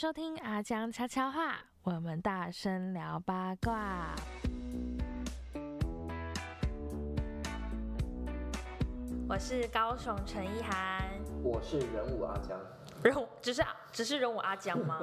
收听阿江悄悄话，我们大声聊八卦。我是高雄陈意涵，我是人物阿江，人只是只是人武阿江吗？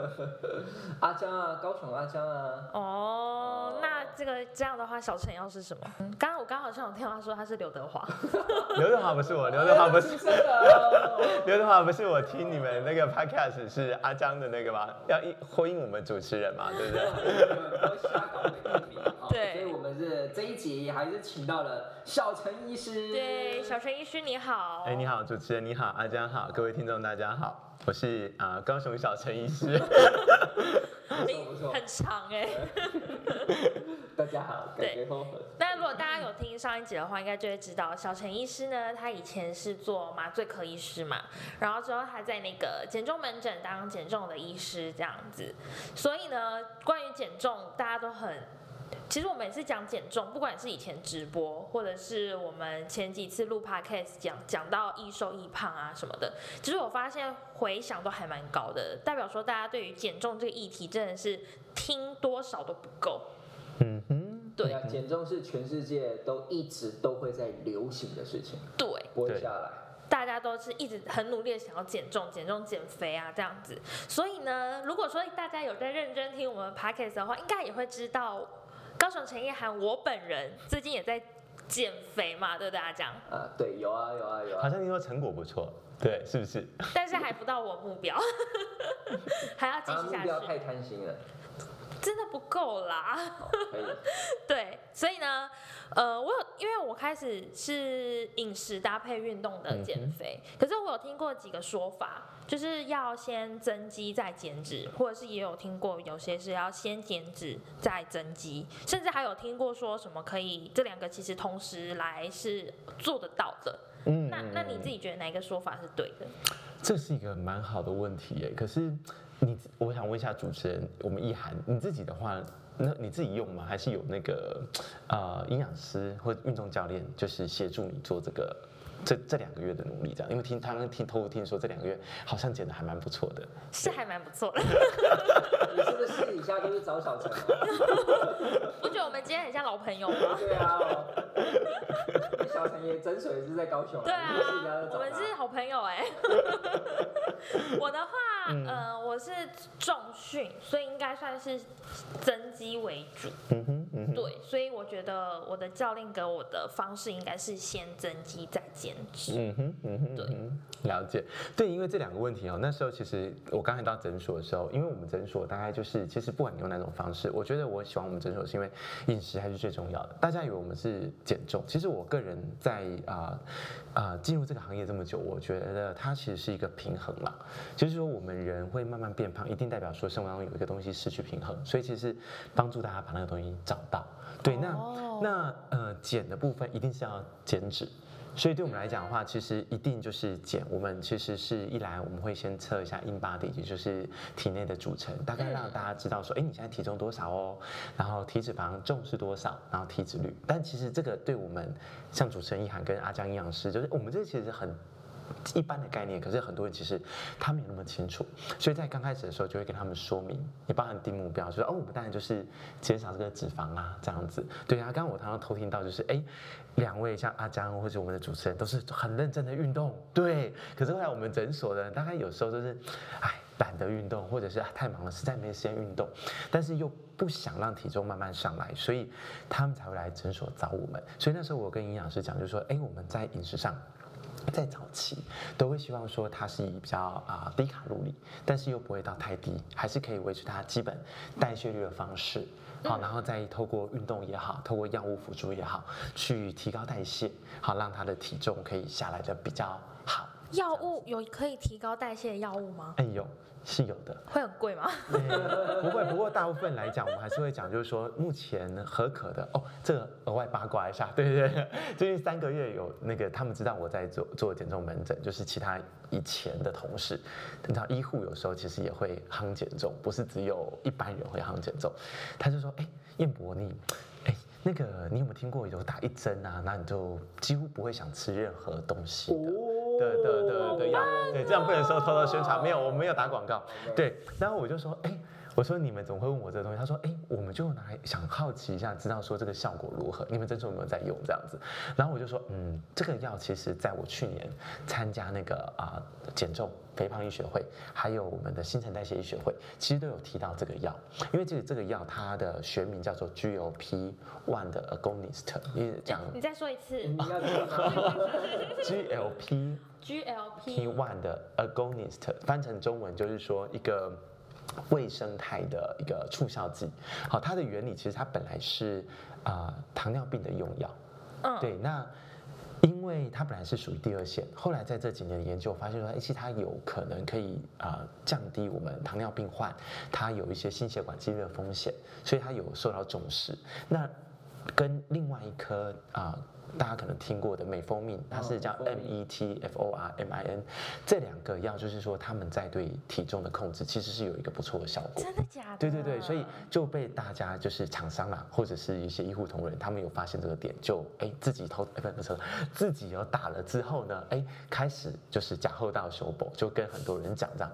阿江啊，高雄阿江啊。哦，那这个这样的话，小陈要是什么？刚刚我刚好像有听到他说他是刘德华，刘德华不是我，刘德华不是 刘德华不是我听你们那个 podcast 是阿江的那个吗？要一呼应我们主持人嘛，对不对？对们是这一集还是请到了小陈医师。对，小陈医师你好。哎，你好，主持人你好，阿江好，各位听众大家好，我是啊、高雄小陈医师。不错不错，很长哎、大家好，感觉很很。那如果大家有听上一集的话，应该就会知道，小陈医师呢，他以前是做麻醉科医师嘛，然后之后他在那个减重门诊当减重的医师这样子。所以呢，关于减重，大家都很。其实我们也是讲减重，不管是以前直播，或者是我们前几次录 podcast 讲讲到易瘦易胖啊什么的，其实我发现回响都还蛮高的，代表说大家对于减重这个议题真的是听多少都不够。嗯哼，对啊，减重是全世界都一直都会在流行的事情，对，不会下来。大家都是一直很努力的想要减重、减重、减肥啊，这样子。所以呢，如果说大家有在认真听我们 podcast 的话，应该也会知道，高雄陈意涵我本人最近也在减肥嘛，对不对啊？这样，啊，对，有啊有啊有啊。好像听说成果不错，对，是不是？但是还不到我目标，还要继续下去目标太，贪心了。真的不够啦。对，所以呢，呃，我有，因为我开始是饮食搭配运动的减肥，可是我有听过几个说法，就是要先增肌再减脂，或者是也有听过有些是要先减脂再增肌，甚至还有听过说什么可以这两个其实同时来是做得到的。嗯那那你自己觉得哪一个说法是对的？这是一个蛮好的问题耶。可是你，我想问一下主持人，我们意涵，你自己的话，那你自己用吗？还是有那个呃营养师或运动教练，就是协助你做这个这这两个月的努力？这样，因为听他们听偷偷听说这两个月好像减的还蛮不错的。是还蛮不错的。你是不是私底下都是找小陈啊？我觉得我们今天很像老朋友吗？对啊。哦小陈也诊所也是在高雄。对啊我们是好朋友哎、我的话，嗯呃，我是重训，所以应该算是增肌为主。嗯哼，嗯哼。对，所以我觉得我的教练给我的方式应该是先增肌再减脂。嗯哼，嗯哼，了解。对，因为这两个问题哦，那时候其实我刚才到诊所的时候，因为我们诊所大概就是，其实不管你用哪种方式，我觉得我喜欢我们诊所是因为饮食还是最重要的。大家以为我们是减重，其实我个人在啊啊进入这个行业这么久，我觉得它其实是一个平衡嘛。就是说我们人会慢慢变胖，一定代表说生活当中有一个东西失去平衡，所以其实帮助大家把那个东西找到。对，那、哦那呃减的部分一定是要减脂。所以对我们来讲的话，其实一定就是减。我们其实是一来我们会先测一下 in body，也就是体内的组成，大概让大家知道说，哎，你现在体重多少哦，然后体脂肪重是多少，然后体脂率。但其实这个对我们像主持人一涵跟阿江营养师，就是我们这其实很。一般的概念，可是很多人其实他没有那么清楚，所以在刚开始的时候就会跟他们说明，也帮他们定目标，就说哦，我们当然就是减少这个脂肪啊，这样子。对啊，刚刚我常常偷听到就是，哎，两位像阿江或者我们的主持人都是很认真的运动，对。可是后来我们诊所的大概有时候就是，哎，懒得运动，或者是、太忙了，实在没时间运动，但是又不想让体重慢慢上来，所以他们才会来诊所找我们。所以那时候我跟营养师讲，就说，哎，我们在饮食上。在早期都会希望说它是以比较啊、低卡路里，但是又不会到太低，还是可以维持它基本代谢率的方式。好，然后再透过运动也好，透过药物辅助也好，去提高代谢，好让它的体重可以下来的比较好。药物有可以提高代谢的药物吗？哎有是有的，会很贵吗？不会，不过大部分来讲，我们还是会讲，就是说目前合可的哦，这个额外八卦一下，对对对，最近三个月有那个他们知道我在做做减重门诊，就是其他以前的同事，你知道医护有时候其实也会夯减重，不是只有一般人会夯减重，他就说，哎，燕博你，哎。那个你有没有听过有打一针啊？那你就几乎不会想吃任何东西的。哦的的的的药，对，这样不能说偷偷宣传，没有，我没有打广告，对，然后我就说，哎。我说你们怎么会问我这个东西？他说，哎，我们就拿来想好奇一下，知道说这个效果如何？你们诊所有没有在用这样子？然后我就说，嗯，这个药其实在我去年参加那个啊减重肥胖医学会，还有我们的新陈代谢医学会，其实都有提到这个药，因为这个这个药它的学名叫做 GLP one 的 agonist，因为讲你再说一次你要听吗 GLP GLP one 的 agonist，翻成中文就是说一个胃生态的一个促效剂。好，它的原理其实它本来是啊、糖尿病的用药，嗯，对，那因为它本来是属于第二线，后来在这几年的研究发现说，哎，其实它有可能可以啊、降低我们糖尿病患它有一些心血管疾病的风险，所以它有受到重视。那跟另外一颗啊、大家可能听过的美蜂蜜，它是叫哦美蜂 M E T F O R M I N，这两个药就是说他们在对体重的控制其实是有一个不错的效果。真的假的？对对对，所以就被大家就是厂商啊，或者是一些医护同仁，他们有发现这个点，就哎自己偷哎不不是自己有打了之后呢，哎开始就是假后到修补，就跟很多人讲这样。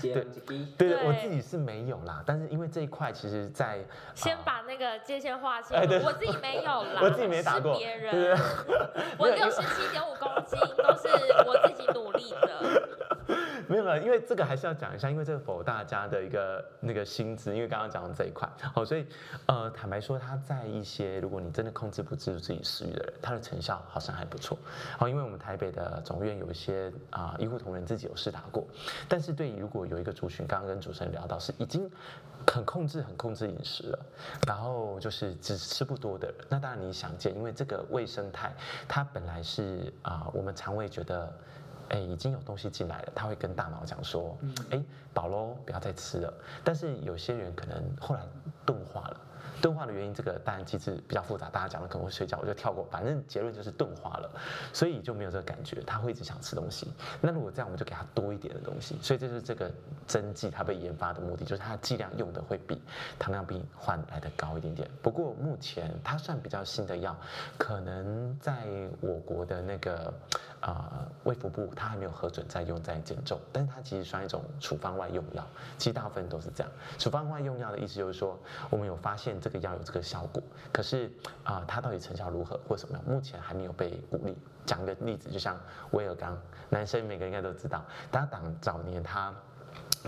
对对，对我自己是没有啦，但是因为这一块其实在，先啊把那个界限划清。我自己没有啦，我自己没打过是别人。我六十七点五公斤都是我自己努力的。没有没有，因为这个还是要讲一下，因为这个否大家的一个那个薪资，因为刚刚讲到这一块，好，所以呃，坦白说，他在一些如果你真的控制不住自己食欲的人，他的成效好像还不错。好，因为我们台北的总院有一些啊、医护同仁自己有试打过，但是对于如果有一个族群，刚刚跟主持人聊到是已经很控制、很控制饮食了，然后就是只吃不多的人，那当然你想见，因为这个胃生态它本来是啊、我们肠胃觉得。哎，已经有东西进来了，他会跟大脑讲说，哎，饱喽，不要再吃了。但是有些人可能后来钝化了，钝化的原因，这个当然机制比较复杂，大家讲了可能会睡觉，我就跳过。反正结论就是钝化了，所以就没有这个感觉，他会一直想吃东西。那如果这样，我们就给他多一点的东西。所以这是这个针剂它被研发的目的，就是它的剂量用的会比糖尿病患来的高一点点。不过目前它算比较新的药，可能在我国的那个啊胃腹部，它还没有核准再用再减重，但是它其实算一种处方外用药，其实大部分都是这样。处方外用药的意思就是说，我们有发现这个药有这个效果，可是啊、它到底成效如何或什么样，目前还没有被鼓励。讲个例子，就像威尔刚，男生每个人应该都知道，他当早年他。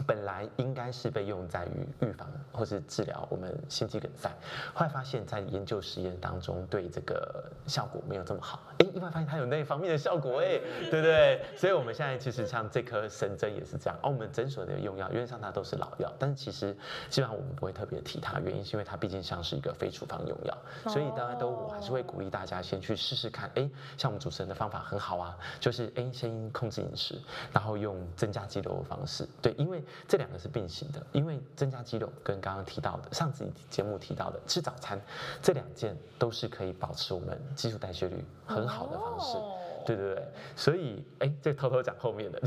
本来应该是被用在于预防或是治疗我们心肌梗塞，后来发现，在研究实验当中对这个效果没有这么好。哎，意外发现它有那方面的效果，哎，对不对？所以我们现在其实像这颗神针也是这样。哦，我们诊所的用药，原则上它都是老药，但是其实基本上我们不会特别提它，原因是因为它毕竟像是一个非处方用药，所以大家都我还是会鼓励大家先去试试看。哎，像我们主持人的方法很好啊，就是哎先控制饮食，然后用增加肌肉的方式，对，因为这两个是并行的，因为增加肌肉跟刚刚提到的上次节目提到的吃早餐，这两件都是可以保持我们基础代谢率很好的方式。哦对对对，所以哎，这偷偷讲后面的，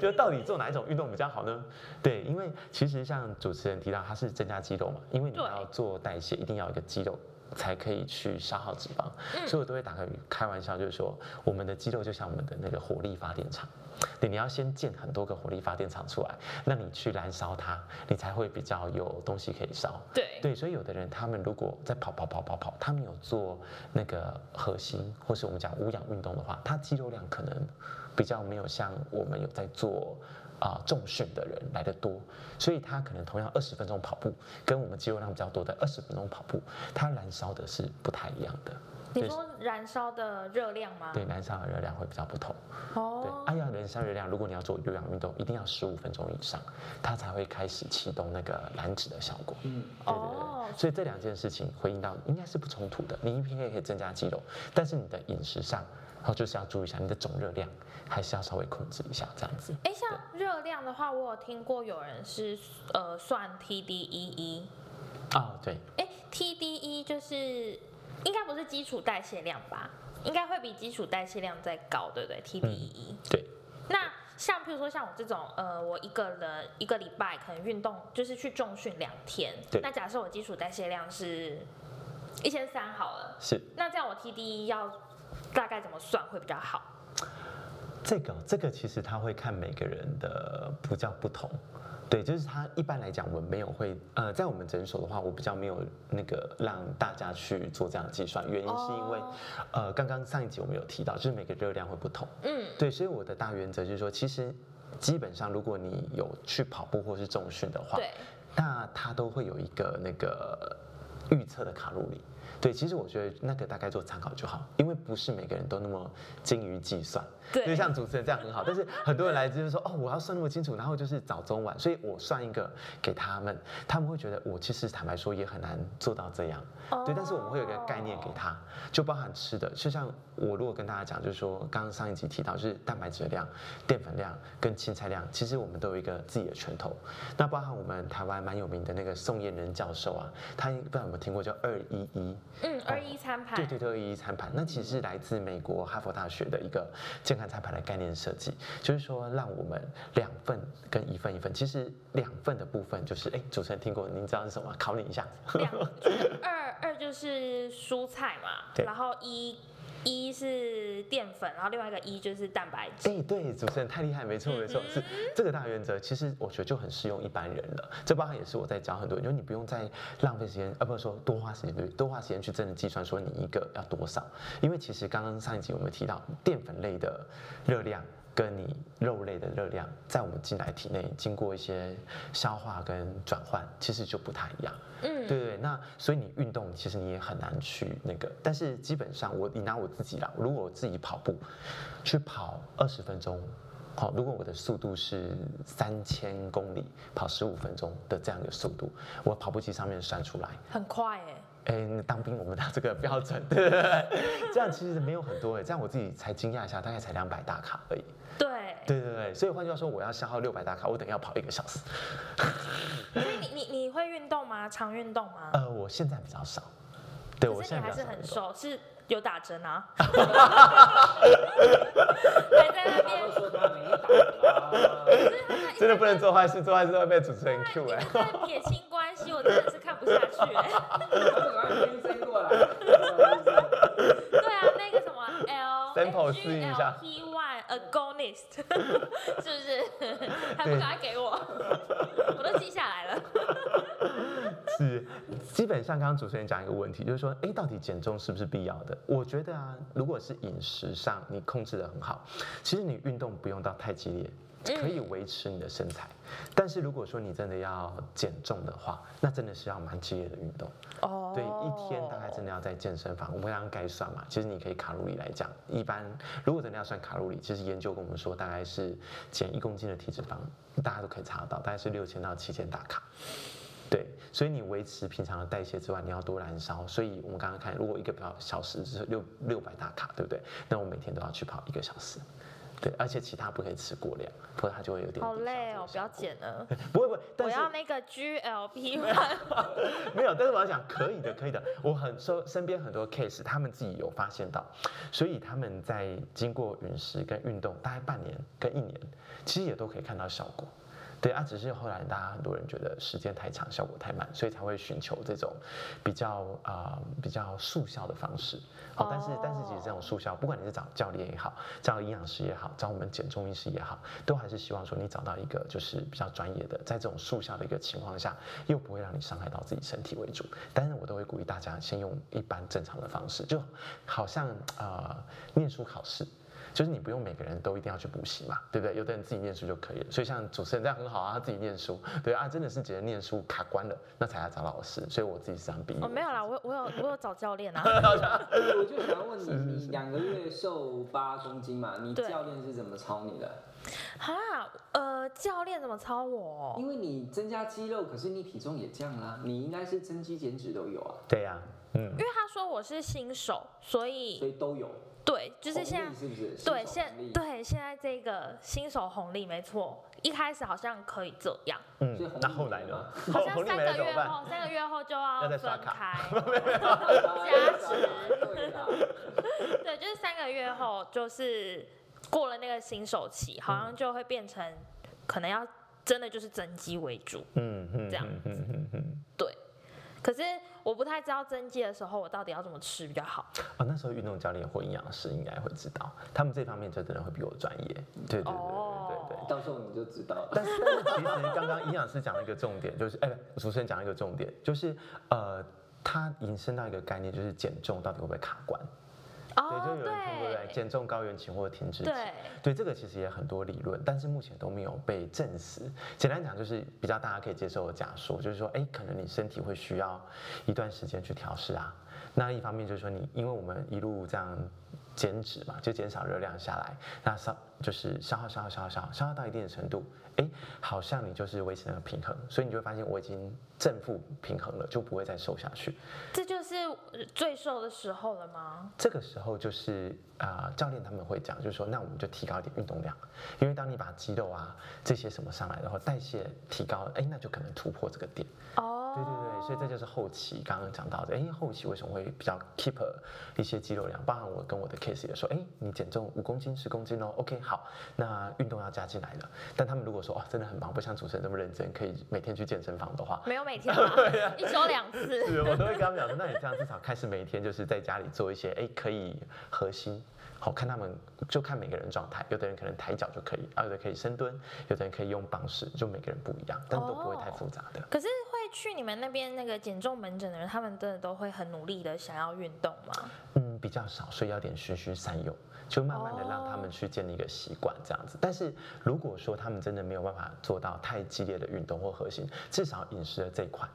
就到底做哪一种运动比较好呢？对，因为其实像主持人提到，它是增加肌肉嘛，因为你要做代谢，一定要有一个肌肉。才可以去消耗脂肪，嗯所以我都会打个开玩笑，就是说我们的肌肉就像我们的那个火力发电厂，对，你要先建很多个火力发电厂出来，那你去燃烧它，你才会比较有东西可以烧。对对，所以有的人他们如果在跑跑跑跑跑，他们有做那个核心或是我们讲无氧运动的话，他肌肉量可能比较没有像我们有在做啊、重训的人来的多，所以他可能同样二十分钟跑步，跟我们肌肉量比较多的二十分钟跑步，它燃烧的是不太一样的。对你说燃烧的热量吗？对，燃烧的热量会比较不同。对，哦，哎呀，燃烧热量，如果你要做有氧运动，一定要十五分钟以上，它才会开始启动那个燃脂的效果。嗯，对对哦对，所以这两件事情回应到应该是不冲突的。你一边可以增加肌肉，但是你的饮食上，然后就是要注意一下你的总热量，还是要稍微控制一下这样子。哎，像热量的话，我有听过有人是呃算 TDEE，哦、对，哎，TDE 就是应该不是基础代谢量吧？应该会比基础代谢量再高，对不对？TDEE。对，那像譬如说像我这种，呃，我一个人一个礼拜可能运动就是去重训两天，对那假设我基础代谢量是一千三好了，是那这样我 TDE 要大概怎么算会比较好？这个这个其实他会看每个人的不叫不同，对，就是他一般来讲我们没有会呃，在我们诊所的话，我比较没有那个让大家去做这样的计算，原因是因为、哦呃，刚刚上一集我们有提到，就是每个热量会不同，嗯，对，所以我的大原则就是说，其实基本上如果你有去跑步或是重训的话，对，那它都会有一个那个预测的卡路里。对，其实我觉得那个大概做参考就好，因为不是每个人都那么精于计算。对就像主持人这样很好，但是很多人来就是说，哦，我要算那么清楚，然后就是早中晚，所以我算一个给他们，他们会觉得我其实坦白说也很难做到这样。对，但是我们会有一个概念给他，就包含吃的，就像我如果跟大家讲，就是说刚刚上一集提到，就是蛋白质的量、淀粉量跟青菜量，其实我们都有一个自己的拳头。那包含我们台湾蛮有名的那个宋燕人教授啊，他不知道有没有听过叫二一一。嗯，二一餐盘，对对对，二一一餐盘，那其实是来自美国哈佛大学的一个健康餐盘的概念设计，就是说让我们两份跟一份一份，其实两份的部分就是，哎，主持人听过，您知道是什么吗？考你一下。两就是二二就是蔬菜嘛，对然后一一是淀粉，然后另外一个一就是蛋白质。哎，对，主持人太厉害，没错没错，是这个大原则。其实我觉得就很适用一般人了。这包含也是我在教很多人，就是你不用再浪费时间，啊，不是说多花时间，对，多花时间去真的计算说你一个要多少。因为其实刚刚上一集我们提到淀粉类的热量。跟你肉类的热量，在我们进来体内经过一些消化跟转换，其实就不太一样。嗯，对对，那所以你运动其实你也很难去那个，但是基本上我你拿我自己啦，如果我自己跑步，去跑二十分钟，好，如果我的速度是三千公里，跑十五分钟的这样一个速度，我跑步机上面算出来，很快哎。哎，那当兵我们的这个标准，对对对，这样其实没有很多哎，这样我自己才惊讶一下，大概才两百大卡而已。对，对对对，所以换句话说，我要消耗六百大卡，我等于要跑一个小时。所以你你你会运动吗？常运动吗？呃，我现在比较少，对我现在比较少运动。很瘦，是有打针啊？还在那边说他没打啊，真的不能做坏事，做坏事会被主持人 Q 哎、撇清关系，我真的是看不下去。对啊，Sample 试一下 P one agonist，是不是？还不赶快给我？我都记下来了。是，基本上刚刚主持人讲一个问题，就是说，哎，到底减重是不是必要的？我觉得啊，如果是饮食上你控制的很好，其实你运动不用到太激烈。可以维持你的身材，但是如果说你真的要减重的话，那真的是要蛮激烈的运动。哦对，一天大概真的要在健身房，我们刚刚概算嘛，其实你可以卡路里来讲，一般如果真的要算卡路里，其实研究跟我们说，大概是减一公斤的体脂肪，大家都可以查得到，大概是六千到七千大卡。对，所以你维持平常的代谢之外，你要多燃烧。所以我们刚刚看，如果一个小时是六六百大卡，对不对？那我每天都要去跑一个小时。对，而且其他不可以吃过量，不然它就会有点好累哦，不要减了。不会不会，但我要那个 GLP。没有，但是我要讲可以的，可以的。我很说身边很多 case，他们自己有发现到，所以他们在经过饮食跟运动大概半年跟一年，其实也都可以看到效果。对啊，只是后来大家很多人觉得时间太长，效果太慢，所以才会寻求这种比较啊、呃比较速效的方式。好、但是但是其实这种速效，不管你是找教练也好，找营养师也好，找我们减重医师也好，都还是希望说你找到一个就是比较专业的，在这种速效的一个情况下，又不会让你伤害到自己身体为主。但是我都会鼓励大家先用一般正常的方式，就好像呃念书考试。就是你不用每个人都一定要去补习嘛，对不对？有的人自己念书就可以了。所以像主持人这样很好啊，他自己念书，对啊，真的是觉得念书卡关了，那才要找老师。所以我自己是这样比喻。哦，没有啦，我我有我有找教练啊。我就想问你，你两个月瘦八公斤嘛？你教练是怎么操你的？哈，呃，教练怎么操我？因为你增加肌肉，可是你体重也降啦，你应该是增肌减脂都有啊，对呀、嗯因，为他说我是新手，所以所以都有。对，就是现在是不是？对现对现在这个新手红利没错，一开始好像可以这样，嗯那后来呢？好像三？个月后，三个月后就要 分开。加值对就是三个月后，就是过了那个新手期，好像就会变成可能要真的就是增肌为主。嗯嗯，这样嗯嗯嗯嗯，对，可是我不太知道增肌的时候我到底要怎么吃比较好。哦，那时候运动教练或营养师应该会知道，他们这方面就真的会比我专业。对对对对对对。到时候你就知道了。但是但是其实刚刚营养师讲了一个重点，就是哎，主持人讲了一个重点，就是呃，他引申到一个概念，就是减重到底会不会卡关？对，就有人听过对，减重高原期或者停滞期。对，对，这个其实也很多理论，但是目前都没有被证实。简单讲就是比较大家可以接受的假说，就是说，哎，可能你身体会需要一段时间去调试啊。那一方面就是说，你因为我们一路这样减脂嘛，就减少热量下来，那消就是消耗消耗消耗消耗消耗到一定的程度，哎，好像你就是维持那个平衡，所以你就会发现我已经正负平衡了，就不会再瘦下去。这就是最瘦的时候了吗？这个时候就是啊，教练他们会讲，就是说，那我们就提高一点运动量，因为当你把肌肉啊这些什么上来的话，代谢提高了，哎，那就可能突破这个点。哦。对对对，所以这就是后期刚刚讲到的。哎，后期为什么会比较 keep 一些肌肉量？包含我跟我的 case 也说，哎，你减重五公斤、十公斤哦，OK，好，那运动要加进来了。但他们如果说哦，真的很忙，不像主持人这么认真，可以每天去健身房的话，没有每天 一周两次。是，我都会跟他们讲说，那你这样至少开始每天就是在家里做一些，哎，可以核心。好看他们就看每个人状态，有的人可能抬脚就可以，啊，有的可以深蹲，有的人可以用棒式，就每个人不一样，但都不会太复杂的。可是会去你们那边那个减重门诊的人，他们真的都会很努力的想要运动吗？嗯，比较少，所以要点循循善诱，就慢慢的让他们去建立一个习惯这样子。但是如果说他们真的没有办法做到太激烈的运动或核心，至少饮食的这一块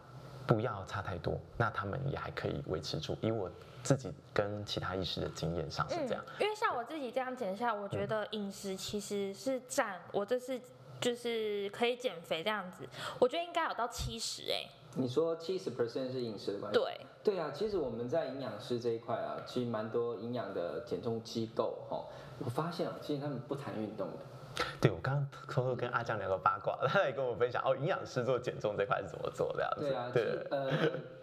不要差太多，那他们也还可以维持住。以我。自己跟其他医师的经验上是这样，因为像我自己这样减下来，我觉得饮食其实是占我这次就是可以减肥这样子，我觉得应该有到七十哎。你说七十 percent 是饮食的关系？对，对啊，其实我们在营养师这一块啊，其实蛮多营养的减重机构哈，我发现啊，其实他们不谈运动的。对，我刚刚偷偷跟阿江聊个八卦，他也跟我分享哦，营养师做减重这块是怎么做的样子。对啊，对，呃，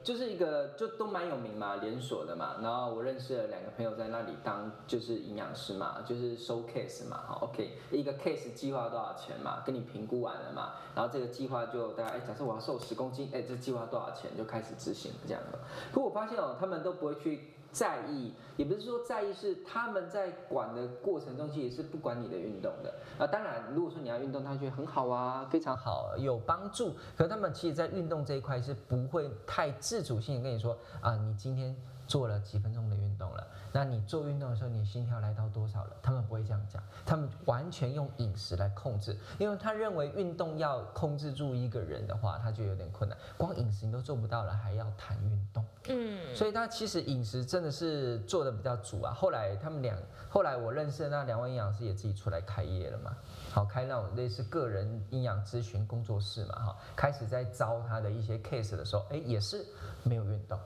就是一个就都蛮有名嘛，连锁的嘛。然后我认识了两个朋友在那里当就是营养师嘛，就是收 case 嘛，好，OK，一个 case 计划多少钱嘛，跟你评估完了嘛，然后这个计划就大家哎，假设我要瘦十公斤，哎，这计划多少钱就开始执行这样的。可我发现哦，他们都不会去。在意也不是说在意，是他们在管的过程中，其实是不管你的运动的啊。当然，如果说你要运动，他觉得很好啊，非常好，有帮助。可是他们其实，在运动这一块是不会太自主性跟你说啊，你今天做了几分钟的运动了。那你做运动的时候，你心跳来到多少了？他们不会这样讲，他们完全用饮食来控制，因为他认为运动要控制住一个人的话，他就有点困难。光饮食你都做不到了，还要谈运动？嗯，所以他其实饮食真的是做的比较足啊。后来他们两，后来我认识的那两位营养师也自己出来开业了嘛，好开那种类似个人营养咨询工作室嘛，哈，开始在招他的一些 case 的时候，哎，也是没有运动。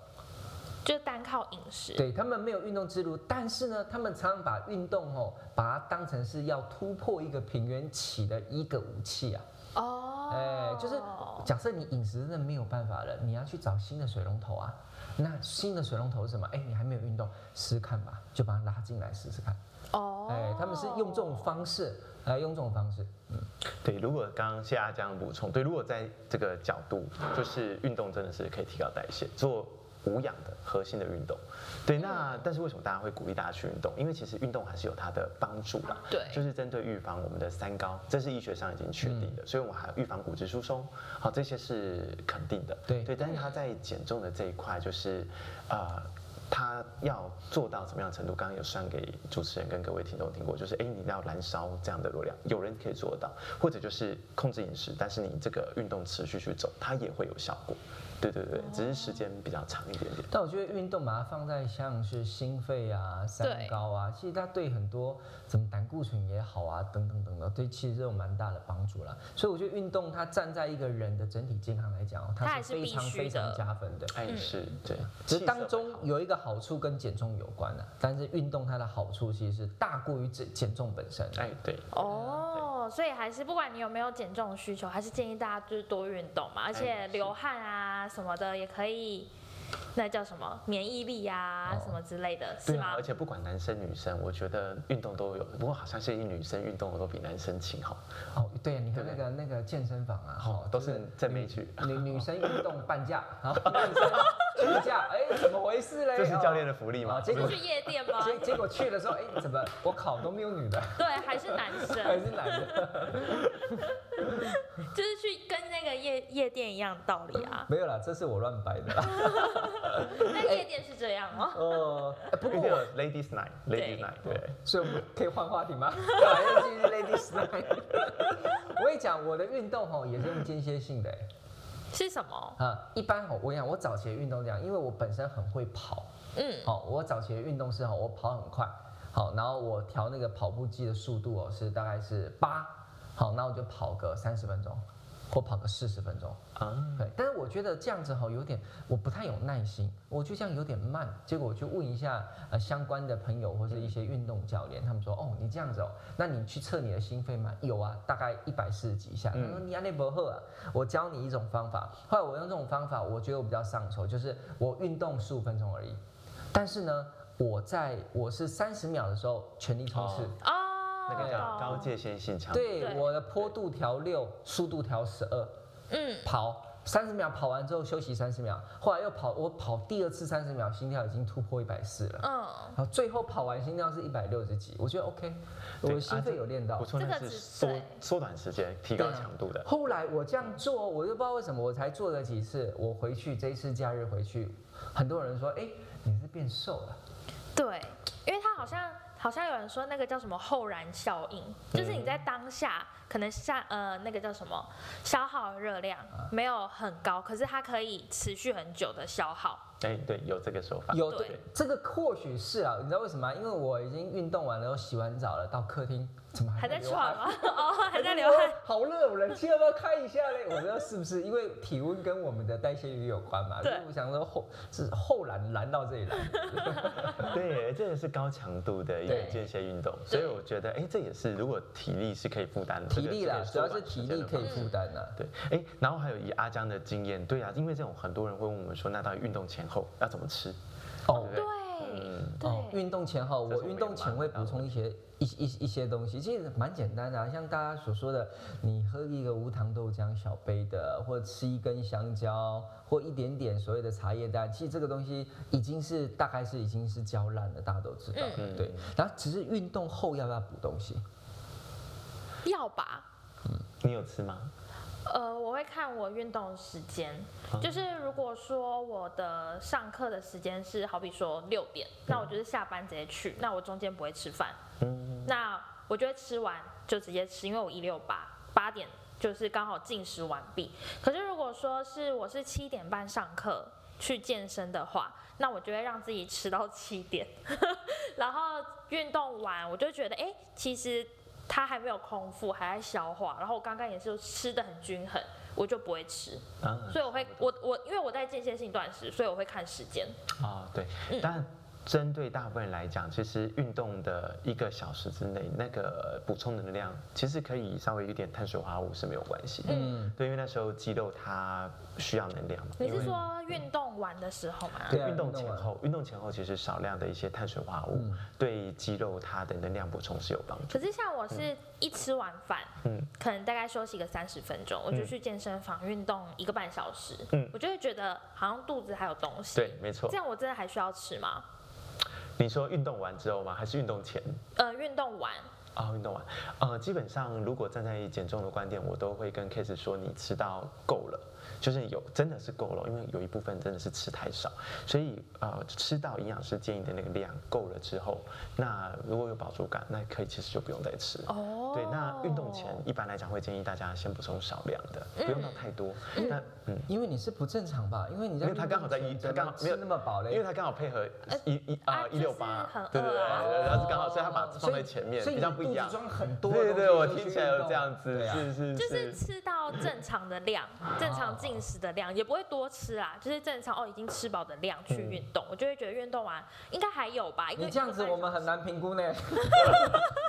就单靠饮食，对他们没有运动之路，但是呢，他们常常把运动哦，把它当成是要突破一个平原起的一个武器啊。哦，哎，就是假设你饮食真的没有办法了，你要去找新的水龙头啊。那新的水龙头是什么？哎，你还没有运动，试试看吧，就把它拉进来试试看。哦，哎，他们是用这种方式来用这种方式。嗯，对，如果刚刚谢阿江补充，对，如果在这个角度，就是运动真的是可以提高代谢，做。无氧的核心的运动，对，那但是为什么大家会鼓励大家去运动？因为其实运动还是有它的帮助啦，对，就是针对预防我们的三高，这是医学上已经确定的，所以我们还预防骨质疏松，好，这些是肯定的，对对，但是它在减重的这一块，就是呃，它要做到什么样程度？刚刚有算给主持人跟各位听众听过，就是哎，你要燃烧这样的热量，有人可以做到，或者就是控制饮食，但是你这个运动持续去走，它也会有效果。对对对，只是时间比较长一点点。但我觉得运动把它放在像是心肺啊、三高啊，其实它对很多什么胆固醇也好啊，等等等等，对其实都有蛮大的帮助了。所以我觉得运动它站在一个人的整体健康来讲，它是非常非常加分的。哎，是，对。其实当中有一个好处跟减重有关的，但是运动它的好处其实是大过于减减重本身。哎，对。哦，所以还是不管你有没有减重的需求，还是建议大家就是多运动嘛，而且流汗啊。什么的也可以，那叫什么免疫力呀，什么之类的，是吗？而且不管男生女生，我觉得运动都有。不过好像是女生运动的都比男生勤哈。哦，对，你看那个那个健身房啊，哦，都是正妹去。女女生运动半价，男 生假，哎，怎么回事嘞？这是教练的福利吗啊？结果是去夜店吗？结结果去的时候，哎，怎么我考都没有女的，对，还是男生，还是男的？就是去跟那个夜夜店一样道理啊。没有啦，这是我乱掰的啦。那夜店是这样吗。哦，哎不不过我过 Ladies Night，Ladies Night，对。所以我们可以换话题吗？还要继续 Ladies Night。我跟你讲，我的运动吼也是用间歇性的哎是什么？啊。一般吼，我跟你讲，我早期的运动这样，因为我本身很会跑，嗯，好，我早期的运动是好，我跑很快，好，然后我调那个跑步机的速度哦是大概是八，好，那我就跑个三十分钟，或跑个四十分钟。啊，对，但是我觉得这样子哈有点，我不太有耐心，我就这样有点慢。结果我去问一下呃相关的朋友或是一些运动教练，他们说哦你这样子哦，那你去测你的心肺吗？有啊，大概一百四十几下。他说你安内不喝啊，我教你一种方法。后来我用这种方法，我觉得我比较上手，就是我运动十五分钟而已，但是呢，我在我是三十秒的时候全力冲刺。哦哦，那个叫高界限性强。对，对我的坡度调六，速度调十二。嗯，跑三十秒，跑完之后休息三十秒，后来又跑，我跑第二次三十秒，心跳已经突破一百四了，嗯，然后最后跑完心跳是一百六十几，我觉得 OK，我心肺有练到不。错，这个是缩对缩短时间，提高强度的。后来我这样做，我就不知道为什么，我才做了几次，我回去这一次假日回去，很多人说，哎，你是变瘦了，对，因为他好像好像有人说那个叫什么后燃效应，就是你在当下可能下呃那个叫什么消耗热量没有很高，可是它可以持续很久的消耗。哎，对，有这个说法。有对这个或许是啊，你知道为什么吗？因为我已经运动完了，我洗完澡了，到客厅怎么还在喘吗？哦，还在流汗。好热，我冷气要不要开一下嘞？我不知道是不是因为体温跟我们的代谢率有关嘛？对所以我想说后是后燃燃到这里来。对，这个是高强度的一个间歇运动，所以我觉得，哎，这也是如果体力是可以负担的，体力啦，主要是体力可以负担呐。对，哎，然后还有以阿江的经验，对啊，因为这种很多人会问我们说，那到底运动前后要怎么吃？哦对哦，运动前后，我运动前会补充一些一一一些东西，其实蛮简单的、啊，像大家所说的，你喝一个无糖豆浆小杯的，或吃一根香蕉，或一点点所谓的茶叶蛋，其实这个东西已经是大概是已经是焦烂了，大家都知道，嗯对。然后只是运动后要不要补东西？要吧？嗯你有吃吗？呃，我会看我运动时间，就是如果说我的上课的时间是好比说六点，那我就是下班直接去，那我中间不会吃饭，嗯，那我就会吃完就直接吃，因为我一六八八点就是刚好进食完毕。可是如果说是我是七点半上课去健身的话，那我就会让自己吃到七点，然后运动完我就觉得哎、诶其实它还没有空腹，还在消化，然后我刚刚也是吃的很均衡，我就不会吃，啊所以我会我我因为我在间歇性断食，所以我会看时间。啊，对，嗯。但针对大部分人来讲，其实运动的一个小时之内，那个补充能量其实可以稍微有点碳水化合物是没有关系的。嗯，对，因为那时候肌肉它需要能量嘛。你是说运动完的时候吗？对啊运动前后，运动前后其实少量的一些碳水化合物嗯对肌肉它的能量补充是有帮助可。是像我是一吃完饭，嗯可能大概休息个三十分钟，我就嗯去健身房运动一个半小时，嗯我就会觉得好像肚子还有东西。对，没错这。样我真的还需要吃吗？你说运动完之后吗？还是运动前？呃，运动完，啊、运动完，呃，基本上如果站在减重的观点，我都会跟 Case 说，你吃到够了，就是有真的是够了，因为有一部分真的是吃太少，所以呃，吃到营养师建议的那个量够了之后，那如果有饱足感，那可以其实就不用再吃了。哦，对，那运动前一般来讲会建议大家先补充少量的，不用到太多。那嗯，因为你是不正常吧？因为你在因为他刚好在一，他刚好没有那么饱嘞，因为他刚好配合一一啊啊一六八对对对，然后是刚好，所以他把它放在前面，所以比较不一样你肚子。装很多对对对，我听起来有这样子，对啊是是就是吃到正常的量，正常进食的量，也不会多吃啦，就是正常哦已经吃饱的量去运动，我就会觉得运动完应该还有吧。因为你这样子我们很难评估呢。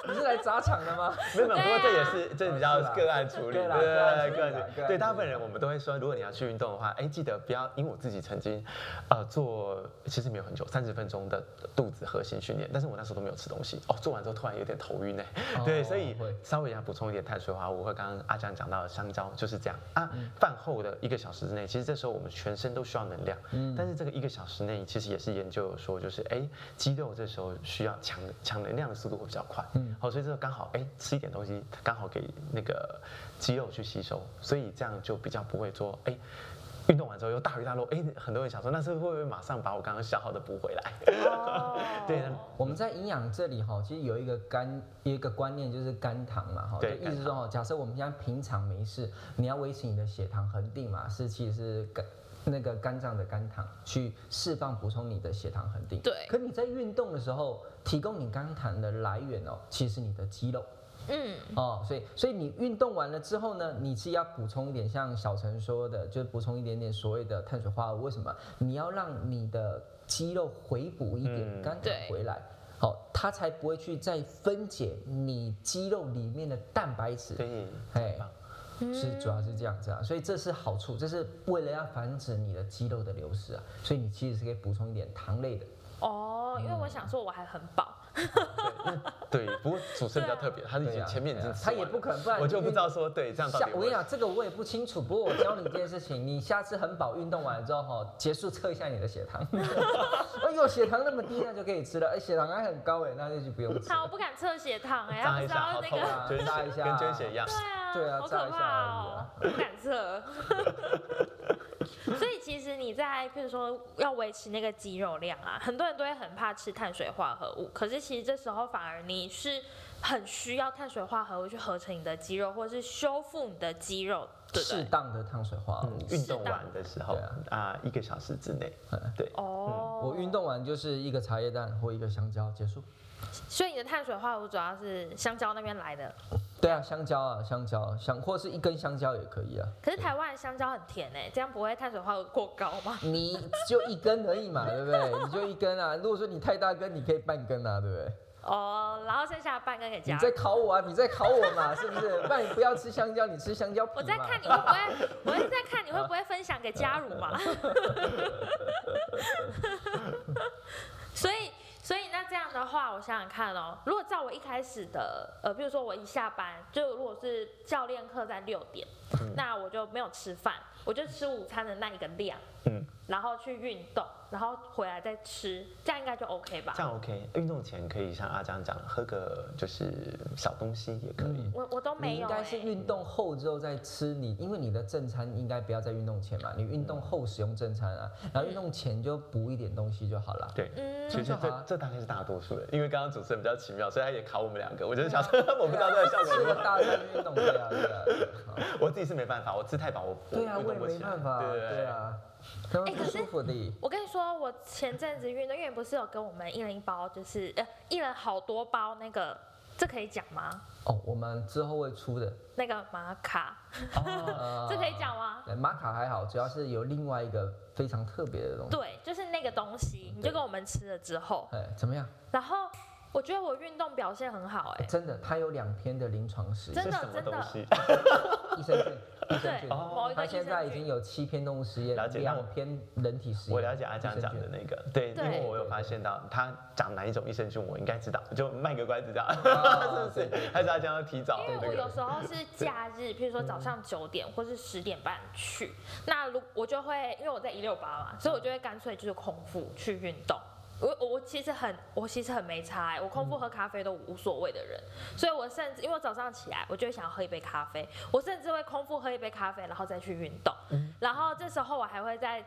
你是来砸场的吗？没有，没有不过这也啊是这比较个案处理，对对啦对个案处理对大部分人我们都会说，如果你要去运动的话，哎，记得不要，因为我自己曾经呃做，其实没有很久，三十分钟的肚子核心训练，但是我那时候都没有吃东西，哦，做完之后突然有点头晕呢，对，哦所以稍微要补充一点碳水化合物，或刚刚阿江讲到的香蕉就是这样啊。饭后的一个小时之内，其实这时候我们全身都需要能量，嗯但是这个一个小时内，其实也是研究说，就是哎，肌肉这时候需要抢抢能量的速度会比较快，嗯，好，所以这个刚好哎吃一点东西，刚好给那个肌肉去吸收，所以这样就比较不会说哎。运动完之后又大鱼大肉，哎，很多人想说，那是会不会马上把我刚刚消耗的补回来？对，我们在营养这里哈，其实有一个肝一个观念就是肝糖嘛，哈，就，意思说哈，假设我们现在平常没事，你要维持你的血糖恒定嘛，是其实是肝那个肝脏的肝糖去释放补充你的血糖恒定。对。可你在运动的时候，提供你肝糖的来源哦，其实是你的肌肉。嗯哦，所以所以你运动完了之后呢，你是要补充一点，像小陈说的，就是补充一点点所谓的碳水化合物。为什么？你要让你的肌肉回补一点肝糖回来，好，它才不会去再分解你肌肉里面的蛋白质。对，哎，是主要是这样子啊，所以这是好处，这是为了要防止你的肌肉的流失啊，所以你其实是可以补充一点糖类的。哦，因为我想说我还很饱。对，不过主持人比较特别，他已经前面已经他也不可能，不然我就不知道说对这样。我跟你讲，这个我也不清楚。不过我教你一件事情，你下次很饱运动完之后哈，结束测一下你的血糖。哎呦，血糖那么低，那就可以吃了。哎，血糖还很高哎，那就就不用吃。好，我不敢测血糖哎，扎一下，好痛啊，扎一下，跟捐血一样。对啊，对啊，扎一下，不敢测。所以其实你在，譬如说要维持那个肌肉量啊，很多人都会很怕吃碳水化合物。可是其实这时候反而你是很需要碳水化合物去合成你的肌肉，或者是修复你的肌肉。对适当的碳水化合物，运动完的时候啊，一个小时之内。对哦，我运动完就是一个茶叶蛋或一个香蕉结束。所以你的碳水化合物主要是香蕉那边来的。对啊，香蕉啊，香蕉，香或是一根香蕉也可以啊。可是台湾的香蕉很甜哎，这样不会碳水化合物过高吗？你就一根而已嘛，对不对？你就一根啊。如果说你太大根，你可以半根啊，对不对？哦，然后剩下半根给加。你在考我啊？你在考我嘛？是不是？那你不要吃香蕉，你吃香蕉我在看你会不会，我是在看你会不会分享给家乳嘛。所以。所以那这样的话，我想想看哦，如果照我一开始的，呃，比如说我一下班，就如果是教练课在六点，那我就没有吃饭，我就吃午餐的那一个量，嗯，然后去运动。然后回来再吃，这样应该就 OK 吧？这样 OK。运动前可以像阿江讲，喝个就是小东西也可以。我我都没有。应该是运动后之后再吃你，因为你的正餐应该不要在运动前嘛，你运动后使用正餐啊，然后运动前就补一点东西就好了。对，嗯其实这这大概是大多数人，因为刚刚主持人比较奇妙，所以他也考我们两个。我就想说，我不知道这个效果。是大量运动对啊对啊。我自己是没办法，我吃太饱我对啊，我也没办法。对啊。哎，可是我跟你说，我前阵子运动，因为不是有跟我们一人一包，就是呃，一人好多包那个，这可以讲吗？哦，我们之后会出的那个玛卡，这可以讲吗？玛卡还好，主要是有另外一个非常特别的东西。对，就是那个东西，你就跟我们吃了之后，哎，怎么样？然后。我觉得我运动表现很好哎，真的，他有两篇的临床实验，真的真的，益生菌，益生菌，他现在已经有七篇动物实验，两篇人体实验。我了解阿江讲的那个，对，因为我有发现到他讲哪一种益生菌，我应该知道，就卖个关子这样，是不是？还是阿江要提早？因为我有时候是假日，譬如说早上九点或是十点半去，那如我就会，因为我在一六八嘛，所以我就会干脆就是空腹去运动。我我其实很我其实很没差，我空腹喝咖啡都无所谓的人，所以我甚至因为我早上起来，我就会想要喝一杯咖啡，我甚至会空腹喝一杯咖啡，然后再去运动，然后这时候我还会在。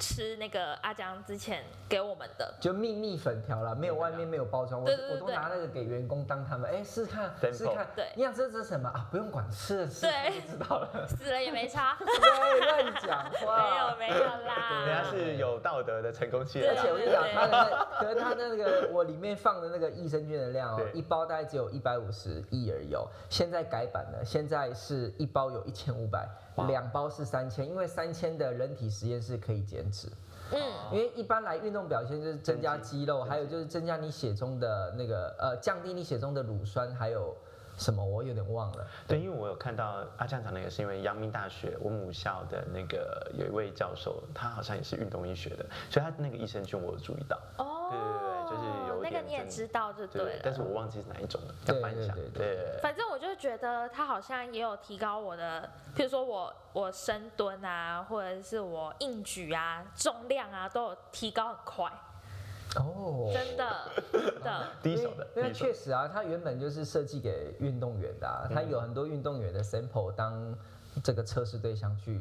吃那个阿江之前给我们的，就秘密粉条了，没有外面没有包装，我我都拿那个给员工当他们，哎，试试看，试试看，对，你想这是什么？啊？不用管，吃了吃了就知道了，死了也没差，对，乱讲话，没有没有啦，人家是有道德的成功企业而且我跟你讲，他的那，可是他那个我里面放的那个益生菌的量哦，一包大概只有一百五十亿而已哦，现在改版了，现在是一包有一千五百。两包是三千，因为三千的人体实验室可以减脂。嗯，因为一般来运动表现就是增加肌肉，还有就是增加你血中的那个呃，降低你血中的乳酸，还有什么我有点忘了。对，因为我有看到阿酱讲那个，是因为阳明大学我母校的那个有一位教授，他好像也是运动医学的，所以他那个益生菌我有注意到。哦。那个你也知道就对对了。但是我忘记是哪一种了，翻一下。对反正我就觉得它好像也有提高我的，譬如说我我深蹲啊，或者是我硬举啊，重量啊，都有提高很快，哦，真的真的。第一手的，因为确实啊，它原本就是设计给运动员的、啊，它有很多运动员的 sample 当这个测试对象去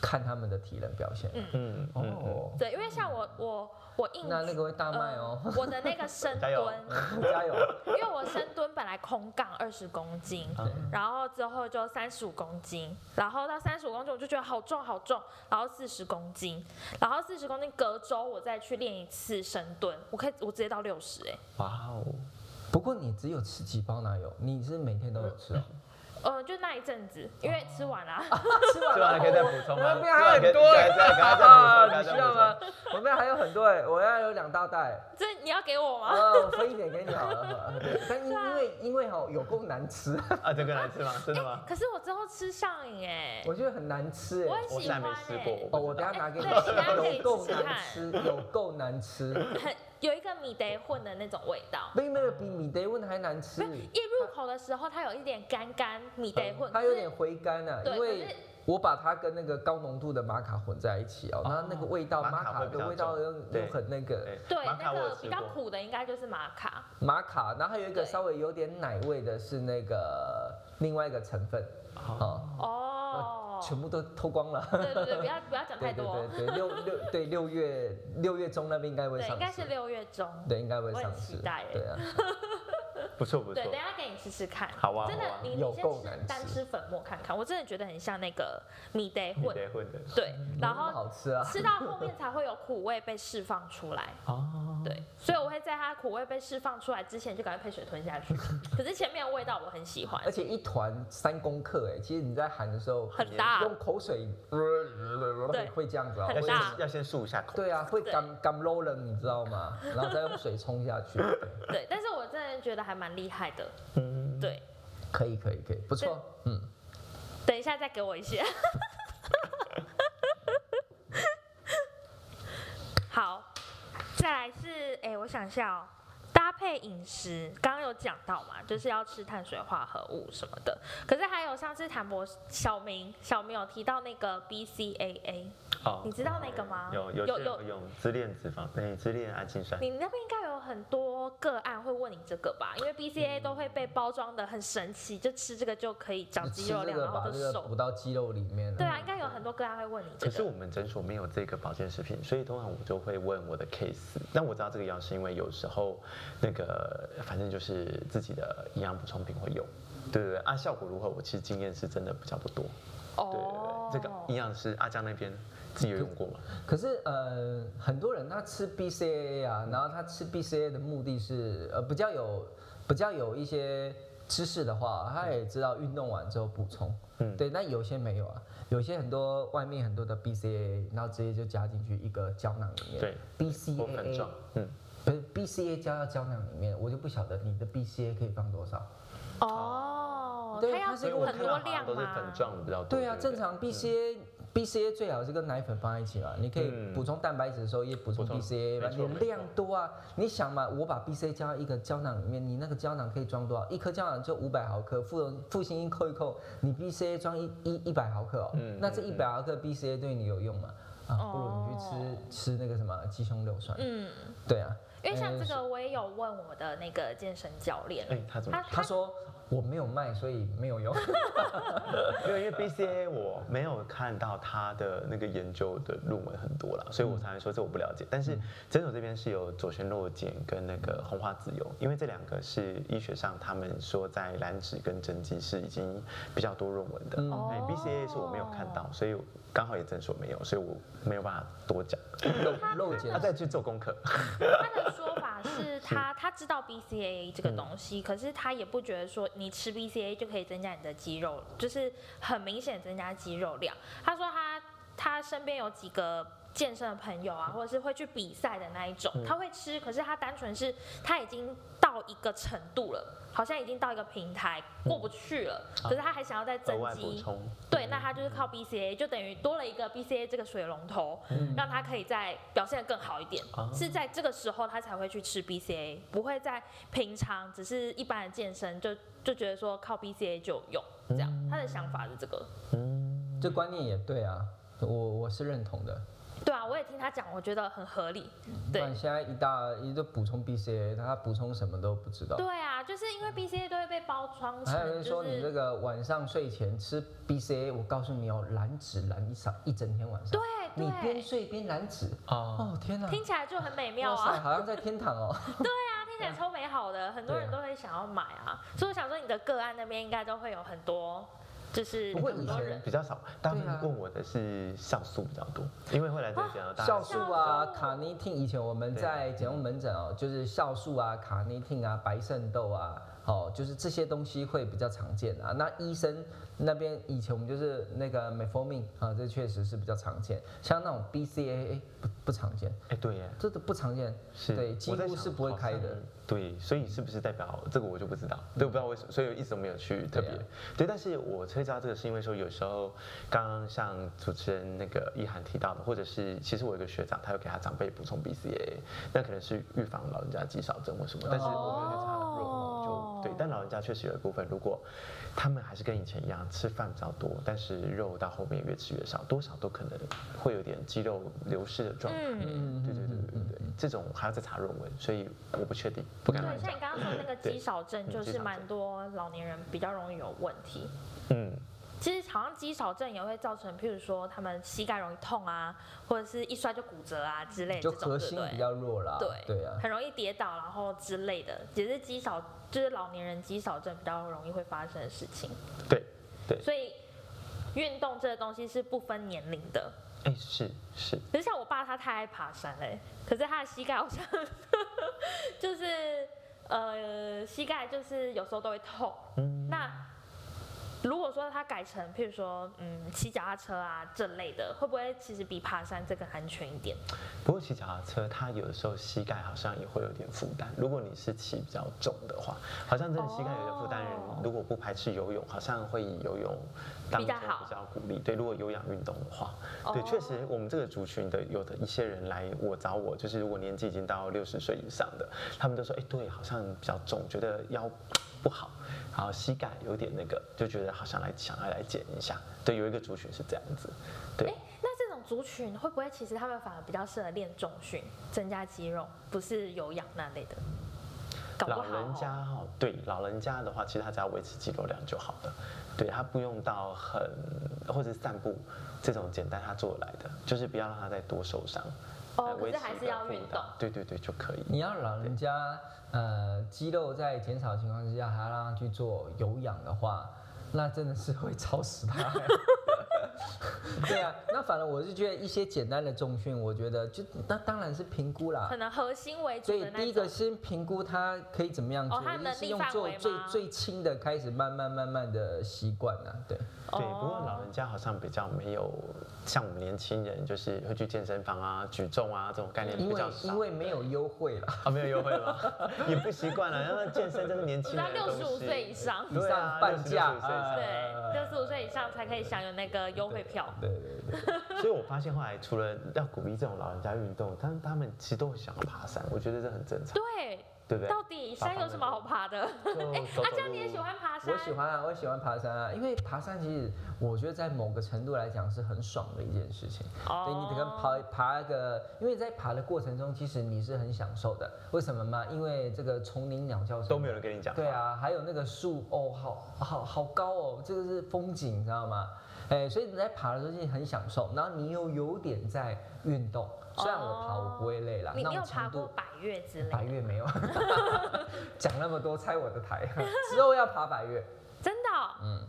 看他们的体能表现。嗯嗯嗯，哦，对，因为像我我我硬举，那那个会大卖哦，呃我的那个深蹲，加油！因为我深蹲本来空杠二十公斤，嗯然后之后就三十五公斤，然后到三十五公斤我就觉得好重好重，然后四十公斤，然后四十公斤隔周我再去练一次深蹲，我可以我直接到六十哎，哇哦，不过你只有吃几包哪有？你是每天都有吃哦？呃，就那一阵子，因为吃完啦、吃完这完还可以再补充吗？我们还有很多对，再给他再补充，给他你需要吗充。？我们还有很多哎，我要有两大袋，这你要给我吗？哦，分一点给你好了。对 但因因为因为哈有够难吃，啊，这个难吃吗？真的吗？可是我之后吃上瘾哎，我觉得很难吃哎。我很喜我现在欢哎、没试过，哦，我等下拿给你有够难吃，有够难吃，很有一个米德混的那种味道。没有没有比米德问还难吃，一入口的时候，它有一点干干米德混，它有点回甘啊，对因为我把它跟那个高浓度的玛卡混在一起哦，然后那个味道玛玛卡的味道又又很那个。对。那个比较苦的应该就是玛卡。玛卡，然后还有一个稍微有点奶味的是那个另外一个成分，哦，哦，全部都偷光了。对对对，不要不要讲太对多。对对，六六对六月六月中那边应该会，上市，应该是六月中。对应该会上市，期待对啊，不错不错对，等一。下给你试试看。好啊真的啊，你先吃单吃粉末看看，我真的觉得很像那个米德你混。得混的对，然后好吃啊，吃到后面才会有苦味被释放出来。哦，对，所以我会在它苦味被释放出来之前就赶快配水吞下去。可是前面的味道我很喜欢而，且一团三公克哎，其实你在喊的时候很大用口水，对会这样子啊，会很大要先漱一下口。对啊，会对干干 roll 了，你知道吗？然后再用水冲下去，对，但是我真的觉得还蛮厉害的。嗯，对，可以可以可以，不错，嗯，等一下再给我一些。好，再来是，哎、我想一下哦，搭配饮食，刚刚有讲到嘛，就是要吃碳水化合物什么的。可是还有上次谭博小明小明有提到那个 BCAA，哦你知道那个吗？有有有有些有用支链脂肪，对，自恋氨基酸。你那边应该有很多个案会问你这个吧？因为 BCA 都会被包装的很神奇，就吃这个就可以长肌肉量，然后就瘦补。到肌肉里面，对啊，应该有很多个案会问你这个。可是我们诊所没有这个保健食品，所以通常我就会问我的 case。但我知道这个药是因为有时候那个反正就是自己的营养补充品会有，对对对啊，效果如何？我其实经验是真的比较不多。对对哦对，这个营养师阿江那边自己有用过吗？可是呃，很多人他吃 BCAA 啊，然后他吃 BCAA 的目的是呃比较有比较有一些知识的话，他也知道运动完之后补充，嗯。对，那有些没有啊，有些很多外面很多的 BCAA，然后直接就加进去一个胶囊里面，对，BCAA 状，嗯，不是 BCA 加到胶囊里面，我就不晓得你的 BCA 可以放多少。哦，它要对它是所以我很多量都是粉吗？状比较多。对啊，正常 BCA、BCA 最好是跟奶粉放在一起嘛，你可以嗯补充蛋白质的时候也补充 BCA 嘛，没错你量多啊。你想嘛，我把 BCA 加到一个胶囊里面，你那个胶囊可以装多少？一颗胶囊就五百毫克，负负心一扣一扣，你 BCA 装一一一百毫克哦，那这一百毫克 BCA 对你有用吗？啊，不如你去哦吃吃那个什么鸡胸柳酸。嗯，对啊，因为像呃这个我也有问我的那个健身教练，哎，他怎么他他说我没有卖，所以没有用。没有，因为 BCA 我没有看到他的那个研究的论文很多啦，所以我才会说这我不了解。但是诊所这边是有左旋肉碱跟那个红花籽油，因为这两个是医学上他们说在燃脂跟增肌是已经比较多论文的。嗯哦对 BCA 是我没有看到，所以刚好也诊所没有，所以我没有办法多讲，漏漏碱，他再去做功课。他的说法是他他知道 BCAA 这个东西，可是他也不觉得说你吃 BCAA 就可以增加你的肌肉，就是很明显增加肌肉量。他说他他身边有几个健身的朋友啊，或者是会去比赛的那一种，嗯他会吃，可是他单纯是他已经到一个程度了，好像已经到一个平台过不去了，可是他还想要再增肌。对，那他就是靠 BCA，就等于多了一个 BCA 这个水龙头，让他可以再表现得更好一点。哦是在这个时候他才会去吃 BCA，不会在平常只是一般的健身就就觉得说靠 BCA 就有用，这样他的想法是这个。嗯，这观念也对啊，我我是认同的。对啊，我也听他讲，我觉得很合理。不对现在一大一都补充 BCA，他补充什么都不知道。对啊，就是因为 BCA 都会被包装还有人成就说你这是个晚上睡前吃 BCA，我告诉你哦，燃脂燃一上一整天晚上。对你边，睡边燃脂。哦，哦天哪！听起来就很美妙，啊。好像在天堂哦。对啊，听起来超美好的，很多人都会想要买啊。所以我想说，你的个案那边应该都会有很多，就是不过以前比较少，他们对啊。问我的是酵素比较多，因为会来这里讲到大酵素啊卡尼汀，以前我们在减重门诊哦，就是酵素啊、卡尼汀啊、白肾豆啊，哦，就是这些东西会比较常见啊。那医生那边以前我们就是那个 metformin 啊，这确实是比较常见。像那种 BCAA 不不常见，哎，对耶，这都不常见。是，对几乎是不会开的对，所以是不是代表这个我就不知道，对，我不知道为什么，所以我一直都没有去特别。对啊对，但是我会知道这个是因为说有时候刚刚像主持人那个一涵提到的，或者是其实我有个学长，他有给他长辈补充 BCA，那可能是预防老人家肌少症或什么，但是我没有去查论文，就对，但老人家确实有一部分，如果他们还是跟以前一样吃饭比较多，但是肉到后面越吃越少，多少都可能会有点肌肉流失的状态。嗯，对对对对对，这种还要再查论文，所以我不确定，不敢对，像你。刚刚说那个对肌少症，嗯就是蛮多老年人比较容易有问题。嗯，其实好像肌少症也会造成，譬如说他们膝盖容易痛啊，或者是一摔就骨折啊之类的就这种，对比较弱啦。对对啊。很容易跌倒，然后之类的，也是肌少，就是老年人肌少症比较容易会发生的事情。对对，所以运动这个东西是不分年龄的。哎是是，可是像我爸他太爱爬山嘞，可是他的膝盖好像 就是呃膝盖就是有时候都会痛。嗯，那如果说他改成譬如说嗯骑脚踏车啊这类的，会不会其实比爬山这个安全一点？不过骑脚踏车，它有的时候膝盖好像也会有点负担。如果你是骑比较重的话，好像真的膝盖有点负担人哦，如果不排斥游泳，好像会以游泳当比较好中比较鼓励。对，如果有氧运动的话，对，哦确实我们这个族群的有的一些人来我找我，就是如果年纪已经到六十岁以上的，他们都说，哎，对，好像比较重，觉得腰不好，然后膝盖有点那个，就觉得好想来想要来减一下。对，有一个族群是这样子，对。哎，那这种族群会不会其实他们反而比较适合练重训，增加肌肉，不是有氧那类的？老人家哦哈，对老人家的话，其实他只要维持肌肉量就好了，对他不用到很或者散步这种简单他做得来的，就是不要让他再多受伤。可是还是要运动对对对就可以。你要老人家呃肌肉在减少的情况之下，还要让他去做有氧的话，那真的是会超死他。对啊，那反正我是觉得一些简单的重训，我觉得就那当然是评估啦可。能核心为所以主的那第一个。先评估他可以怎么样做，哦他是用做最最轻的开始，慢慢慢慢的习惯啊。对，对，不过哦老人家好像比较没有像我们年轻人，就是会去健身房啊、举重啊这种概念因为比较少。因为没有优惠了，啊没有优惠吗？也不习惯了，然后健身真是年轻人。六十五岁以上，以对啊上半价65岁以上对，六十五岁以上才可以享有那个优惠票。对对对。所以我发现后来除了要鼓励这种老人家运动，他他们其实都会想要爬山，我觉得这很正常，对，对不对？到底山有什么好爬的？就走啊，这样你也喜欢爬山？我喜欢啊，我喜欢爬山啊，因为爬山其实我觉得在某个程度来讲是很爽的一件事情。哦对，你可能爬爬一个，因为在爬的过程中，其实你是很享受的。为什么吗？因为这个丛林鸟叫声都没有人跟你讲。对，啊，还有那个树哦，好好好高哦，这个是风景，你知道吗？哎，所以你在爬的时候就很享受，然后你又有点在运动。虽然我爬我不会累啦，那你你有。爬过百越之类的？百越没有，讲那么多，拆我的台。之后要爬百越，真的哦？嗯，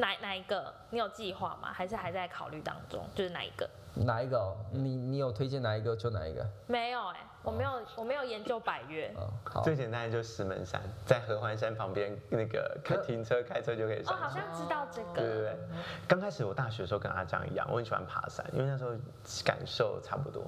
哪哪一个？你有计划吗？还是还在考虑当中？就是哪一个？哪一个、哦？你你有推荐哪一个就哪一个。没有哎、我没有，我没有研究百越。嗯，好。最简单的就是石门山，在合欢山旁边那个开停车开车就可以哦。好像知道这对对个。对，刚开始我大学的时候跟阿江一样，我很喜欢爬山，因为那时候感受差不多。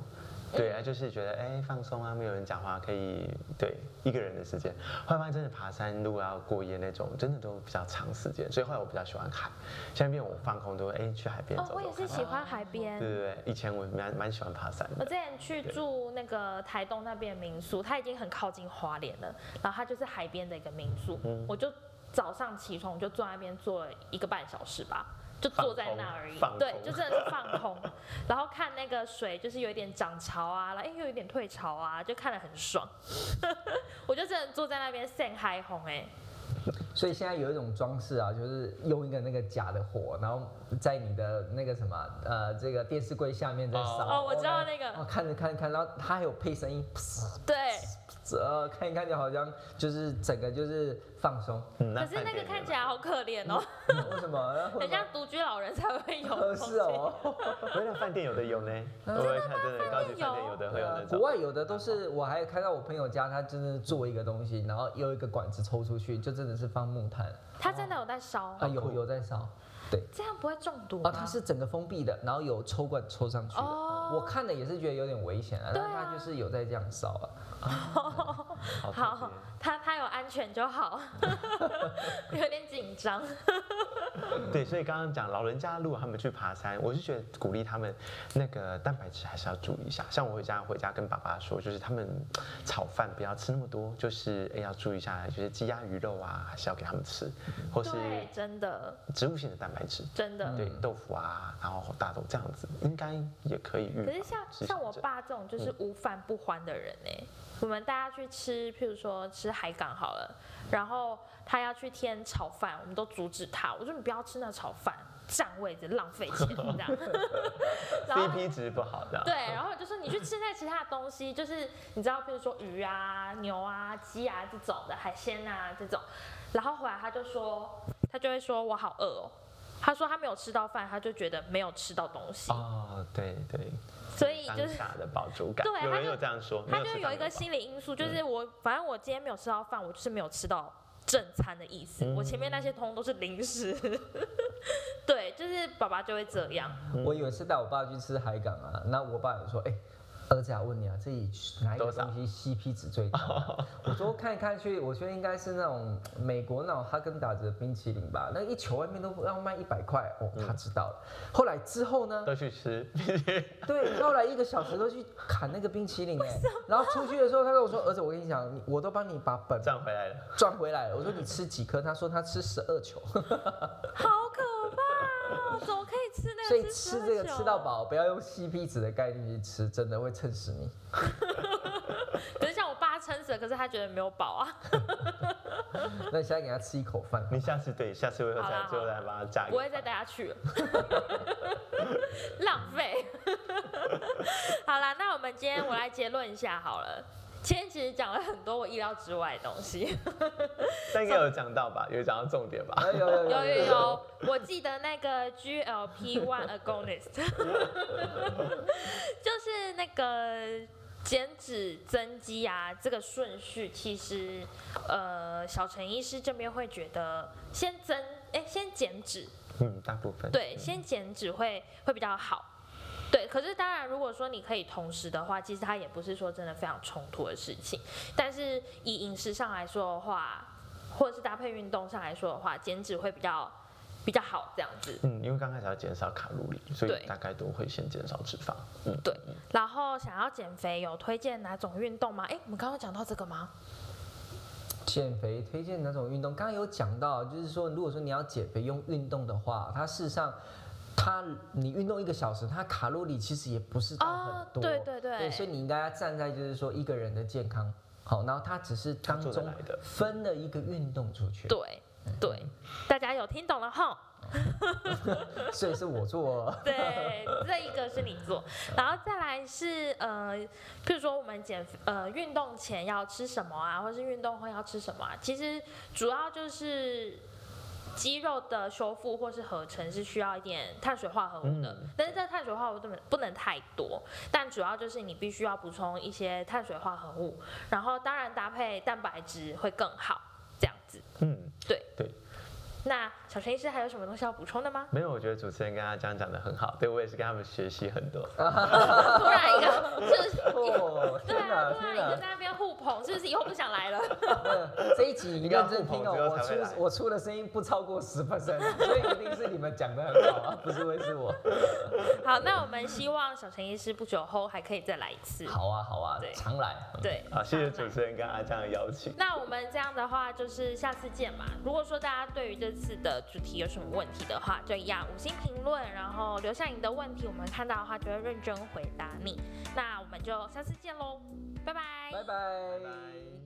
对啊，就是觉得哎放松啊，没有人讲话，可以对一个人的时间。后来发现真的爬山如果要过夜那种，真的都比较长时间，所以后来我比较喜欢海。现在变我放空都会哎去海边哦，走走哦我也是喜欢海边对。对对，以前我蛮蛮喜欢爬山的。我之前去住那个台东那边民宿，它已经很靠近花莲了，然后它就是海边的一个民宿，嗯我就早上起床我就坐在那边坐了一个半小时吧。就坐在那而已放空，对，就真的是放空，然后看那个水，就是有一点涨潮啊，然后哎又有一点退潮啊，就看得很爽。我就真的坐在那边晒嗨红哎，所以现在有一种装饰啊，就是用一个那个假的火，然后在你的那个什么呃这个电视柜下面在烧。哦我知道那个哦，看着看着看，然后它还有配声音，对，呃，看一看就好像就是整个就是放松。嗯可是那个看起来好可怜哦，为什么？然后很像独居老人才会有是哦。回到饭店有的有呢，我会看真的高级饭店有？的会有那种。国外有的都是，我还看到我朋友家，他真的做一个东西，然后有一个管子抽出去，就真的是放木炭。他真的有在烧？啊，，有有在烧，对。这样不会中毒吗？啊，它是整个封闭的，然后有抽管抽上去的。哦我看了也是觉得有点危险啊，但对啊它就是有在这样烧啊。好他他有安全就好，有点紧张。对，所以刚刚讲老人家如果他们去爬山，我是觉得鼓励他们那个蛋白质还是要注意一下。像我回家回家跟爸爸说，就是他们炒饭不要吃那么多，就是哎要注意一下，就是鸡鸭鱼肉啊，还是要给他们吃，或是对，真的植物性的蛋白质，真的。对豆腐啊，然后大豆这样子，应该也可以预。可是像像我爸这种就是无饭不欢的人呢、我们大家去吃，譬如说吃海港好了，然后他要去添炒饭，我们都阻止他，我说你不要吃那炒饭，占位置浪费钱这样。CP 值不好这样。对，然后就说你去吃那其他的东西，就是你知道，比如说鱼啊、牛啊、鸡啊这种的海鲜啊这种，然后回来他就说，他就会说我好饿哦。他说他没有吃到饭，他就觉得没有吃到东西，哦，对对，所以就是的饱足感，有人对他就有这样说，他就有一个心理因素，就是我反正我今天没有吃到饭，我就是没有吃到正餐的意思，我前面那些通都是零食。对，就是爸爸就会这样。我有一次带我爸去吃海港啊，那我爸有说，哎、儿子啊，问你啊，这里哪一个东西 CP 值最高啊、我说看一看去，我觉得应该是那种美国那种哈根达斯的冰淇淋吧，那一球外面都要卖一百块哦，他知道了。后来之后呢，都去吃，对，后来一个小时都去砍那个冰淇淋哎，然后出去的时候，他跟我说，儿子，我跟你讲，你我都帮你把本赚回来了。赚回来了。我说你吃几颗？他说他吃十二球，好可！怎么可以吃那个？所以吃这个吃到。饱，不要用 CP 值的概念去吃，真的会撑死你。可是像我爸撑死了，可是他觉得没有饱啊，那你现在给他吃一口饭，你下次对，下次会再好啦最后再帮他加。不会再带他去了，浪费。好啦，那我们今天我来结论一下好了。今天其实讲了很多我意料之外的东西，但应该有讲到吧？有讲到重点吧？哎有有有有有，我记得那个 GLP one agonist，就是那个减脂增肌啊，这个顺序其实呃，小陈医师这边会觉得先增，哎、先减脂，嗯，大部分。对，先减脂会会比较好。对，可是当然，如果说你可以同时的话，其实它也不是说真的非常冲突的事情。但是以饮食上来说的话，或者是搭配运动上来说的话，减脂会比较比较好这样子。嗯，因为刚开始要减少卡路里，所以大概都会先减少脂肪。嗯，对，然后想要减肥，有推荐哪种运动吗？哎，我们刚刚讲到这个吗？减肥推荐哪种运动？刚刚有讲到，就是说，如果说你要减肥用运动的话，它事实上，它你运动一个小时，它卡路里其实也不是到很多。哦对对对所以你应该要站在就是说一个人的健康，好，然后它只是当中分了一个运动出去。对对，大家有听懂了哈？所以是我做。对，这一个是你做，然后再来是呃，譬如说我们减呃运动前要吃什么啊，或是运动后要吃什么啊，其实主要就是肌肉的修复或是合成是需要一点碳水化合物的，嗯但是这碳水化合物不能不能太多，但主要就是你必须要补充一些碳水化合物，然后当然搭配蛋白质会更好，这样子。嗯，对对。那小陈医师还有什么东西要补充的吗？没有，我觉得主持人跟他这样讲的很好，对我也是跟他们学习很多。突然一个，就是哦，对啊，突天哪！然一个在那边互捧，是不是以后不想来了？这一集你认真听哦，我出我出的声音不超过十 percent，所以一定是你们讲的很好啊，不是会是我。好，那我们希望小陈医师不久后还可以再来一次。好啊好啊对，常来。对，好，谢谢主持人跟阿江的邀请。那我们这样的话，就是下次见嘛。如果说大家对于这次的主题有什么问题的话，就一样五星评论，然后留下你的问题，我们看到的话就会认真回答你。那我们就下次见喽，拜拜。拜拜。拜拜